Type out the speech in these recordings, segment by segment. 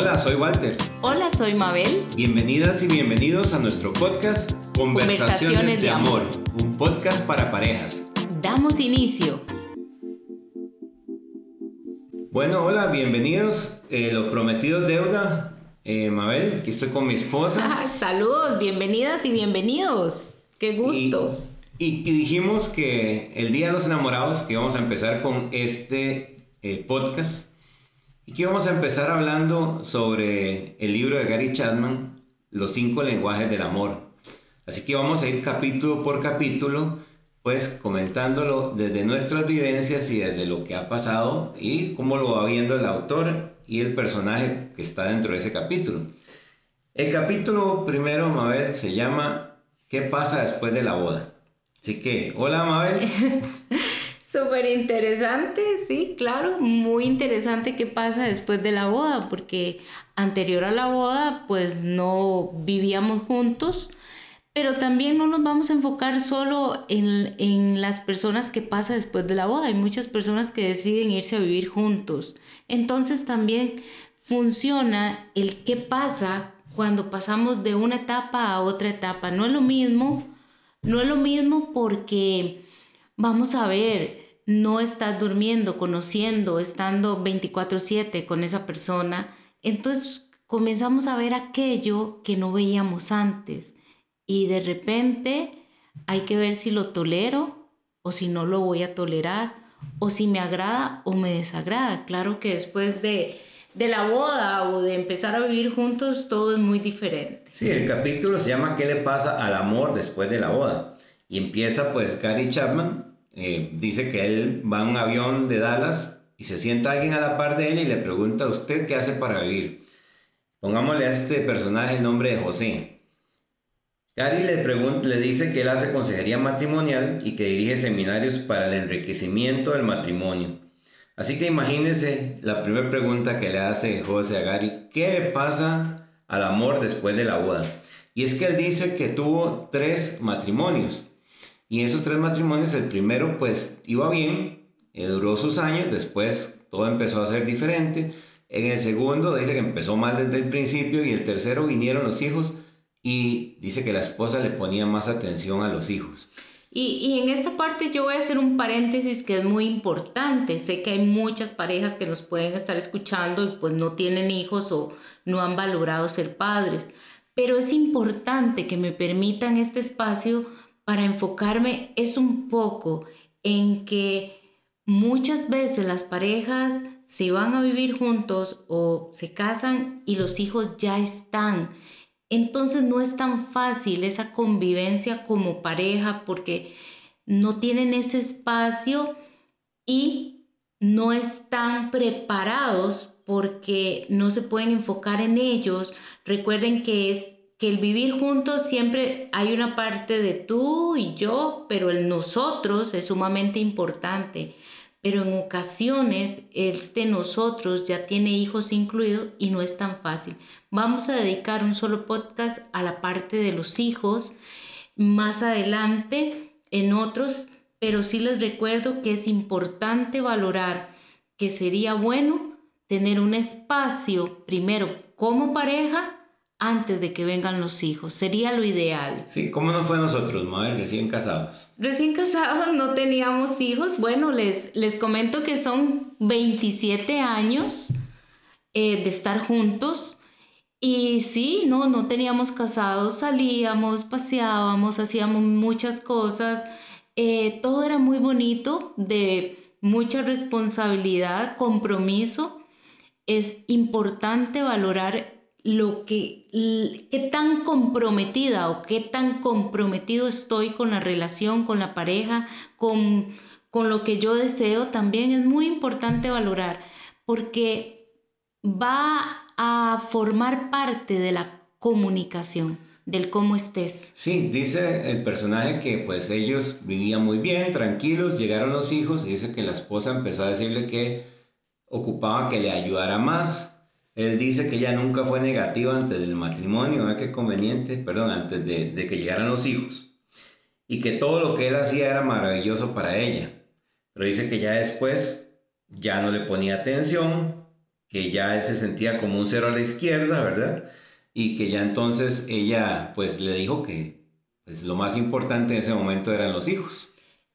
Hola, soy Walter. Hola, soy Mabel. Bienvenidas y bienvenidos a nuestro podcast Conversaciones, de, amor, un podcast para parejas. Damos inicio. Bueno, hola, bienvenidos. Eh, lo prometido deuda. Eh, Mabel, aquí estoy con mi esposa. saludos, bienvenidas y bienvenidos. Qué gusto. Y, dijimos que el Día de los Enamorados, que vamos a empezar con este eh, podcast, y que vamos a empezar hablando sobre el libro de Gary Chapman, Los cinco lenguajes del amor. Así que vamos a ir capítulo por capítulo, pues comentándolo desde nuestras vivencias y desde lo que ha pasado y cómo lo va viendo el autor y el personaje que está dentro de ese capítulo. El capítulo primero, Mabel, se llama ¿Qué pasa después de la boda? Así que, hola Mabel. Súper interesante, sí, claro, muy interesante qué pasa después de la boda, porque anterior a la boda pues no vivíamos juntos, pero también no nos vamos a enfocar solo en, en las personas que pasa después de la boda, hay muchas personas que deciden irse a vivir juntos, entonces también funciona el qué pasa cuando pasamos de una etapa a otra etapa, no es lo mismo, no es lo mismo porque vamos a ver, no estás durmiendo, conociendo, estando 24/7 con esa persona, entonces comenzamos a ver aquello que no veíamos antes y de repente hay que ver si lo tolero o si no lo voy a tolerar o si me agrada o me desagrada. Claro que después de, de la boda o de empezar a vivir juntos todo es muy diferente. Sí, el capítulo se llama ¿Qué le pasa al amor después de la boda? Y empieza pues Gary Chapman, eh, dice que él va en un avión de Dallas y se sienta alguien a la par de él y le pregunta a usted qué hace para vivir. Pongámosle a este personaje el nombre de José. Gary le, pregunta, le dice que él hace consejería matrimonial y que dirige seminarios para el enriquecimiento del matrimonio. Así que imagínese la primera pregunta que le hace José a Gary, ¿qué le pasa al amor después de la boda? Y es que él dice que tuvo tres matrimonios y esos tres matrimonios, el primero pues iba bien, eh, duró sus años, después todo empezó a ser diferente. En el segundo dice que empezó mal desde el principio y el tercero vinieron los hijos y dice que la esposa le ponía más atención a los hijos. Y, y, en esta parte yo voy a hacer un paréntesis que es muy importante. Sé que hay muchas parejas que nos pueden estar escuchando y pues no tienen hijos o no han valorado ser padres. Pero es importante que me permitan este espacio para enfocarme es un poco en que muchas veces las parejas se van a vivir juntos o se casan y los hijos ya están. Entonces no es tan fácil esa convivencia como pareja porque no tienen ese espacio y no están preparados porque no se pueden enfocar en ellos. Recuerden que es que el vivir juntos siempre hay una parte de tú y yo, pero el nosotros es sumamente importante. Pero en ocasiones este nosotros ya tiene hijos incluidos y no es tan fácil. Vamos a dedicar un solo podcast a la parte de los hijos más adelante en otros, pero sí les recuerdo que es importante valorar que sería bueno tener un espacio primero como pareja antes de que vengan los hijos. Sería lo ideal. Sí, ¿cómo no fue nosotros, madre, recién casados? Recién casados no teníamos hijos. Bueno, les, les comento que son 27 años eh, de estar juntos. Y sí, no, no teníamos casados, salíamos, paseábamos, hacíamos muchas cosas. Eh, todo era muy bonito, de mucha responsabilidad, compromiso. Es importante valorar lo que, qué tan comprometida o qué tan comprometido estoy con la relación, con la pareja, con, con lo que yo deseo, también es muy importante valorar, porque va a formar parte de la comunicación del cómo estés. Sí, dice el personaje que pues ellos vivían muy bien, tranquilos, llegaron los hijos y dice que la esposa empezó a decirle que ocupaba que le ayudara más, él dice que ella nunca fue negativa antes del matrimonio, ¿verdad? qué conveniente, perdón, antes de, de, que llegaran los hijos. Y que todo lo que él hacía era maravilloso para ella. Pero dice que ya después ya no le ponía atención, que ya él se sentía como un cero a la izquierda, ¿verdad? Y que ya entonces ella pues le dijo que pues, lo más importante en ese momento eran los hijos.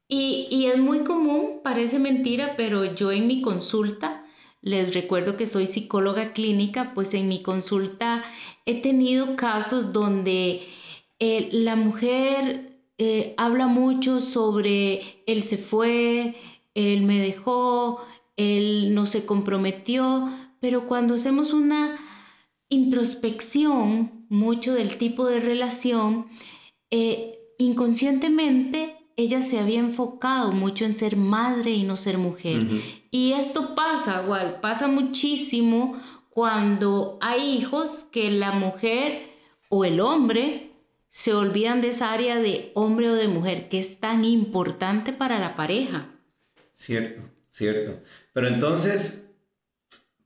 Y, y es muy común, parece mentira, pero yo en mi consulta, les recuerdo que soy psicóloga clínica, pues en mi consulta he tenido casos donde eh, la mujer eh, habla mucho sobre él se fue, él me dejó, él no se comprometió, pero cuando hacemos una introspección mucho del tipo de relación, eh, inconscientemente ella se había enfocado mucho en ser madre y no ser mujer. Y esto pasa, igual, pasa muchísimo cuando hay hijos que la mujer o el hombre se olvidan de esa área de hombre o de mujer que es tan importante para la pareja. Cierto, cierto. Pero entonces,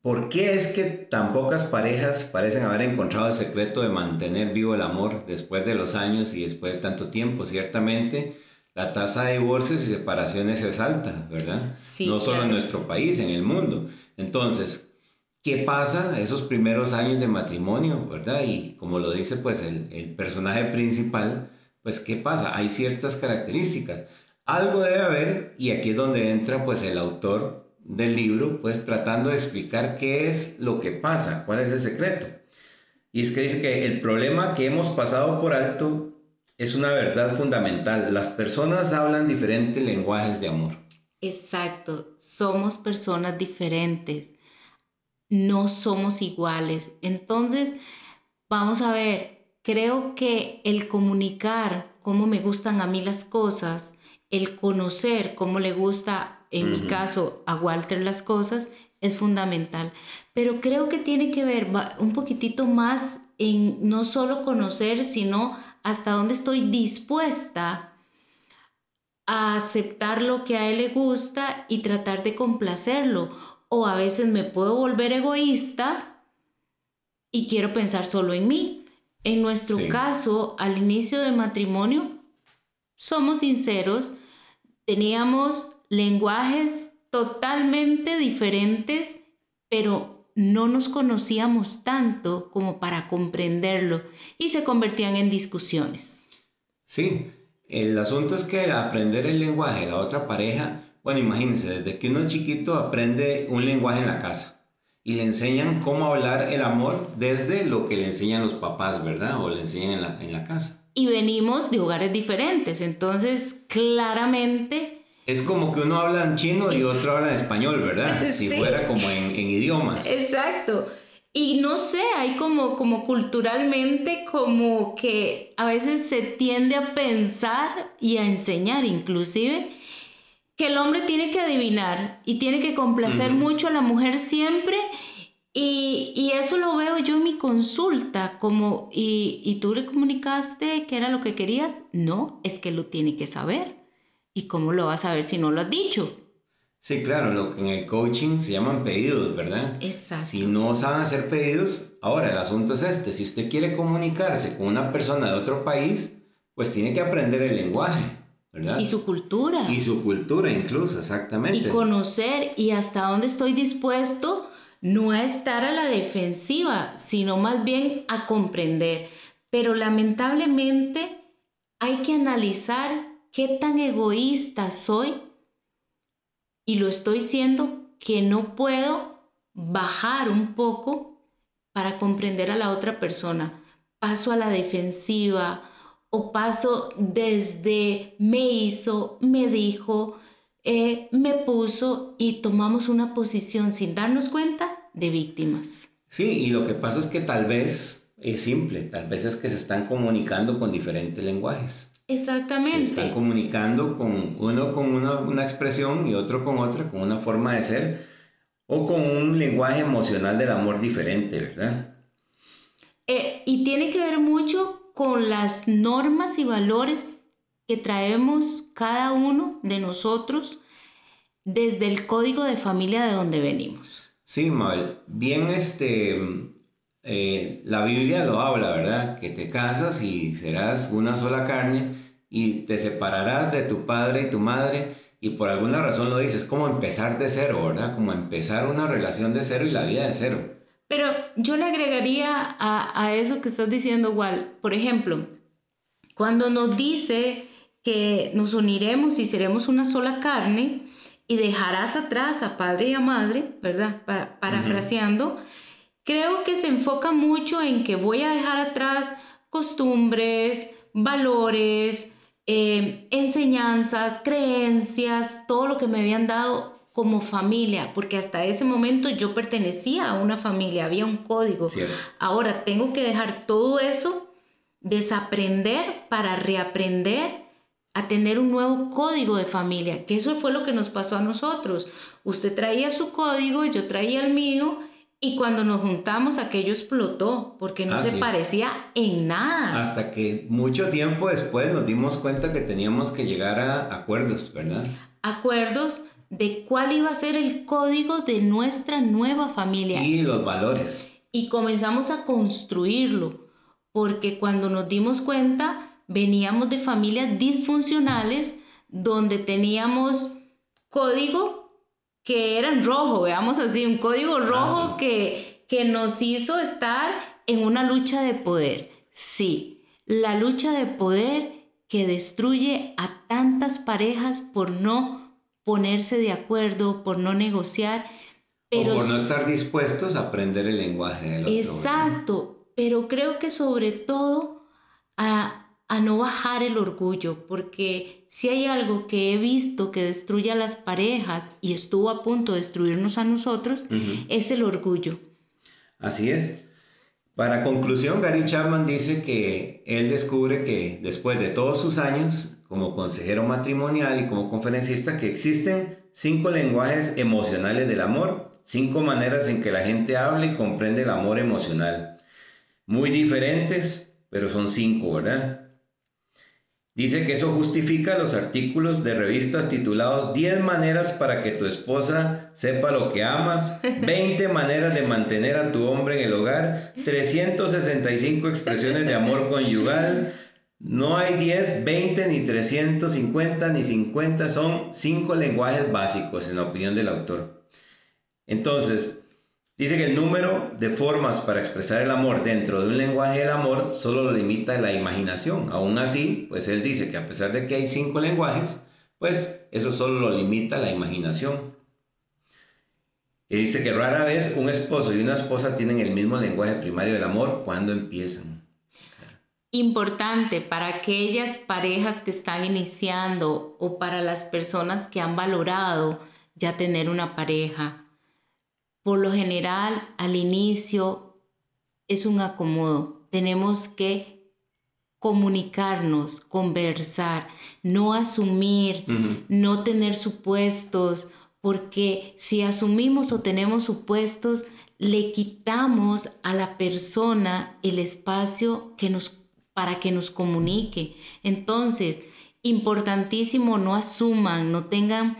¿por qué es que tan pocas parejas parecen haber encontrado el secreto de mantener vivo el amor después de los años y después de tanto tiempo? Ciertamente, la tasa de divorcios y separaciones es alta, ¿verdad? Sí, no solo en nuestro país, en el mundo. Entonces, ¿qué pasa esos primeros años de matrimonio, ¿verdad? Y como lo dice pues el, el personaje principal, pues ¿qué pasa? Hay ciertas características. Algo debe haber y aquí es donde entra pues el autor del libro, pues tratando de explicar qué es lo que pasa, cuál es el secreto. Y es que dice que el problema que hemos pasado por alto es una verdad fundamental. Las personas hablan diferentes lenguajes de amor. Exacto, somos personas diferentes, no somos iguales. Entonces, vamos a ver, creo que el comunicar cómo me gustan a mí las cosas, el conocer cómo le gusta, en mi caso, a Walter las cosas, es fundamental. Pero creo que tiene que ver un poquitito más en no solo conocer, sino hasta dónde estoy dispuesta a aceptar lo que a él le gusta y tratar de complacerlo. O a veces me puedo volver egoísta y quiero pensar solo en mí. En nuestro caso, al inicio del matrimonio, somos sinceros, teníamos lenguajes totalmente diferentes, pero no nos conocíamos tanto como para comprenderlo y se convertían en discusiones. Sí, el asunto es que aprender el lenguaje de la otra pareja, bueno, imagínense, desde que uno es chiquito aprende un lenguaje en la casa y le enseñan cómo hablar el amor desde lo que le enseñan los papás, ¿verdad? O le enseñan en la, en la casa. Y venimos de hogares diferentes, entonces claramente es como que uno habla en chino y otro habla en español, ¿verdad? Si fuera como en, idiomas. Exacto. Y no sé, hay como, como culturalmente como que a veces se tiende a pensar y a enseñar inclusive que el hombre tiene que adivinar y tiene que complacer mucho a la mujer siempre. Y, y, eso lo veo yo en mi consulta, como, ¿y, ¿y tú le comunicaste que era lo que querías? No, es que lo tiene que saber. ¿Y cómo lo vas a ver si no lo has dicho? Sí, claro, lo que en el coaching se llaman pedidos, ¿verdad? Exacto. Si no saben hacer pedidos, ahora el asunto es este, si usted quiere comunicarse con una persona de otro país, pues tiene que aprender el lenguaje, ¿verdad? Y su cultura. Y su cultura incluso, exactamente. Y conocer y hasta dónde estoy dispuesto no a estar a la defensiva, sino más bien a comprender. Pero lamentablemente hay que analizar qué tan egoísta soy y lo estoy siendo que no puedo bajar un poco para comprender a la otra persona. Paso a la defensiva o paso desde me hizo, me dijo, eh, me puso y tomamos una posición sin darnos cuenta de víctimas. Sí, y lo que pasa es que tal vez es simple, tal vez es que se están comunicando con diferentes lenguajes. Exactamente. Se están comunicando con uno con una, expresión y otro con otra, con una forma de ser o con un lenguaje emocional del amor diferente, ¿verdad? Eh, y tiene que ver mucho con las normas y valores que traemos cada uno de nosotros desde el código de familia de donde venimos. Sí, Mabel. Bien, este, eh, la Biblia lo habla, ¿verdad? Que te casas y serás una sola carne y te separarás de tu padre y tu madre y por alguna razón lo dices, como empezar de cero, ¿verdad? Como empezar una relación de cero y la vida de cero. Pero yo le agregaría a, a eso que estás diciendo, igual, por ejemplo, cuando nos dice que nos uniremos y seremos una sola carne y dejarás atrás a padre y a madre, ¿verdad? Para, parafraseando, creo que se enfoca mucho en que voy a dejar atrás costumbres, valores, eh, enseñanzas, creencias, todo lo que me habían dado como familia, porque hasta ese momento yo pertenecía a una familia, había un código. Ahora tengo que dejar todo eso, desaprender para reaprender a tener un nuevo código de familia, que eso fue lo que nos pasó a nosotros. Usted traía su código, yo traía el mío, y cuando nos juntamos, aquello explotó, porque no ah, se parecía en nada. Hasta que mucho tiempo después nos dimos cuenta que teníamos que llegar a acuerdos, ¿verdad? Acuerdos de cuál iba a ser el código de nuestra nueva familia. Y los valores. Y comenzamos a construirlo, porque cuando nos dimos cuenta, veníamos de familias disfuncionales donde teníamos código que eran rojo, veamos así, un código ah, rojo que, que nos hizo estar en una lucha de poder. Sí, la lucha de poder que destruye a tantas parejas por no ponerse de acuerdo, por no negociar. Pero, o por no estar dispuestos a aprender el lenguaje del otro. Exacto, pero creo que sobre todo a, a no bajar el orgullo, porque si hay algo que he visto que destruye a las parejas y estuvo a punto de destruirnos a nosotros, es el orgullo. Así es. Para conclusión, Gary Chapman dice que él descubre que después de todos sus años como consejero matrimonial y como conferencista, que existen cinco lenguajes emocionales del amor, cinco maneras en que la gente habla y comprende el amor emocional. Muy diferentes, pero son cinco, ¿verdad? Dice que eso justifica los artículos de revistas titulados 10 maneras para que tu esposa sepa lo que amas, 20 maneras de mantener a tu hombre en el hogar, 365 expresiones de amor conyugal. No hay 10, 20, ni 350, ni 50, son 5 lenguajes básicos en la opinión del autor. Entonces, Dice que el número de formas para expresar el amor dentro de un lenguaje del amor solo lo limita la imaginación. Aún así, pues él dice que a pesar de que hay cinco lenguajes, pues eso solo lo limita la imaginación. Dice que rara vez un esposo y una esposa tienen el mismo lenguaje primario del amor cuando empiezan. Importante para aquellas parejas que están iniciando o para las personas que han valorado ya tener una pareja por lo general, al inicio es un acomodo. Tenemos que comunicarnos, conversar, no asumir, no tener supuestos, porque si asumimos o tenemos supuestos, le quitamos a la persona el espacio que nos, para que nos comunique. Entonces, importantísimo, no asuman, no tengan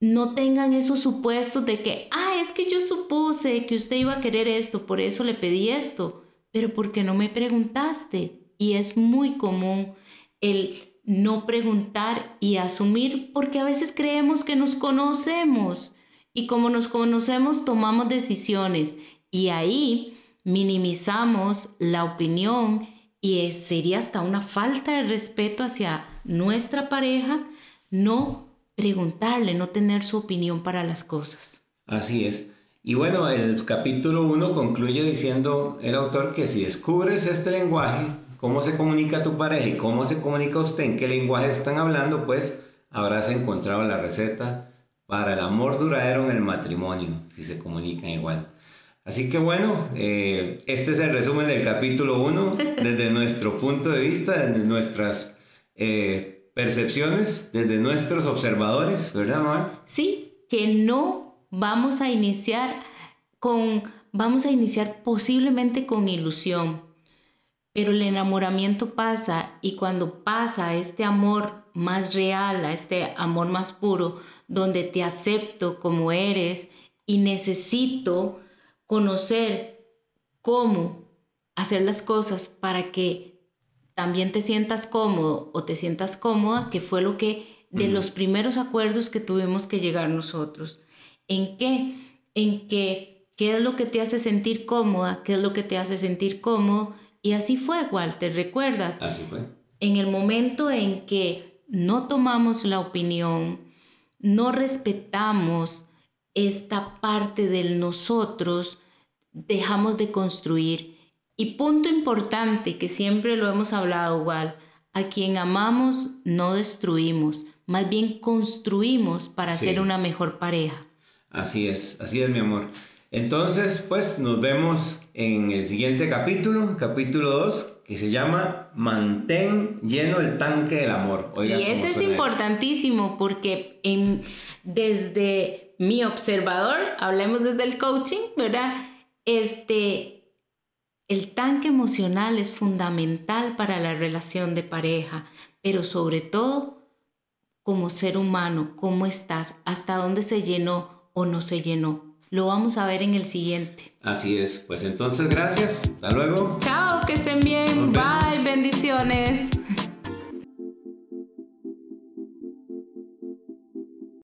no tengan esos supuestos de que, ah, es que yo supuse que usted iba a querer esto, por eso le pedí esto, pero ¿por qué no me preguntaste? Y es muy común el no preguntar y asumir porque a veces creemos que nos conocemos y como nos conocemos tomamos decisiones y ahí minimizamos la opinión y sería hasta una falta de respeto hacia nuestra pareja no preguntarle, no tener su opinión para las cosas. Así es. Y bueno, el capítulo 1 concluye diciendo el autor que si descubres este lenguaje, cómo se comunica tu pareja y cómo se comunica usted, en qué lenguaje están hablando, pues habrás encontrado la receta para el amor duradero en el matrimonio, si se comunican igual. Así que bueno, eh, este es el resumen del capítulo 1 desde nuestro punto de vista, desde nuestras... Eh, percepciones desde nuestros observadores, ¿verdad? Sí, que no vamos a iniciar con, vamos a iniciar posiblemente con ilusión, pero el enamoramiento pasa y cuando pasa este amor más real, a este amor más puro, donde te acepto como eres y necesito conocer cómo hacer las cosas para que también te sientas cómodo o te sientas cómoda, que fue lo que de los primeros acuerdos que tuvimos que llegar nosotros. ¿En qué? En que, ¿qué es lo que te hace sentir cómoda? ¿Qué es lo que te hace sentir cómodo? Y así fue, Walter, ¿recuerdas? Así fue. En el momento en que no tomamos la opinión, no respetamos esta parte del nosotros, dejamos de construir. Y punto importante que siempre lo hemos hablado, igual, a quien amamos no destruimos, más bien construimos para ser una mejor pareja. Así es, así es mi amor. Entonces, pues nos vemos en el siguiente capítulo, capítulo 2, que se llama Mantén lleno el tanque del amor. y ese es importantísimo porque en, desde mi observador, hablemos desde el coaching, ¿verdad? Este, el tanque emocional es fundamental para la relación de pareja, pero sobre todo como ser humano, cómo estás, hasta dónde se llenó o no se llenó. Lo vamos a ver en el siguiente. Así es. Pues entonces, gracias. Hasta luego. Chao, que estén bien. Bye.